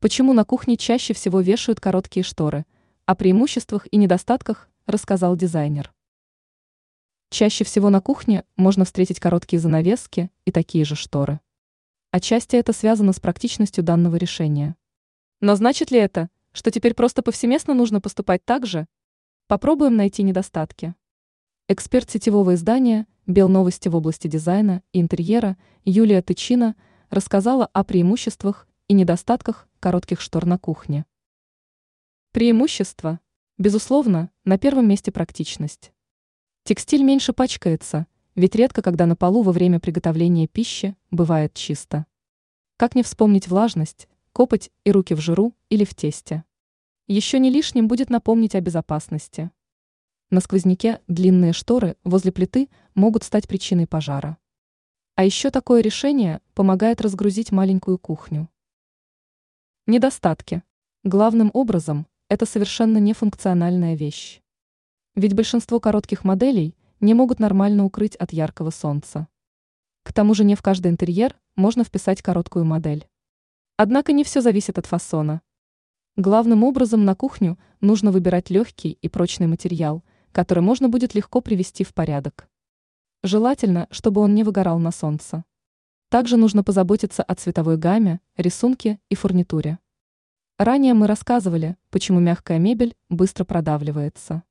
Почему на кухне чаще всего вешают короткие шторы? О преимуществах и недостатках рассказал дизайнер. Чаще всего на кухне можно встретить короткие занавески и такие же шторы. Отчасти это связано с практичностью данного решения. Но значит ли это, что теперь просто повсеместно нужно поступать так же? Попробуем найти недостатки. Эксперт сетевого издания «Белновости» в области дизайна и интерьера Юлия Тычина рассказала о преимуществах и недостатках коротких штор на кухне. Преимущество. Безусловно, на первом месте практичность. Текстиль меньше пачкается, ведь редко когда на полу во время приготовления пищи бывает чисто. Как не вспомнить влажность, копоть и руки в жиру или в тесте. Еще не лишним будет напомнить о безопасности. На сквозняке длинные шторы возле плиты могут стать причиной пожара. А еще такое решение помогает разгрузить маленькую кухню. Недостатки. Главным образом, это совершенно нефункциональная вещь. Ведь большинство коротких моделей не могут нормально укрыть от яркого солнца. К тому же не в каждый интерьер можно вписать короткую модель. Однако не все зависит от фасона. Главным образом на кухню нужно выбирать легкий и прочный материал, который можно будет легко привести в порядок. Желательно, чтобы он не выгорал на солнце. Также нужно позаботиться о цветовой гамме, рисунке и фурнитуре. Ранее мы рассказывали, почему мягкая мебель быстро продавливается.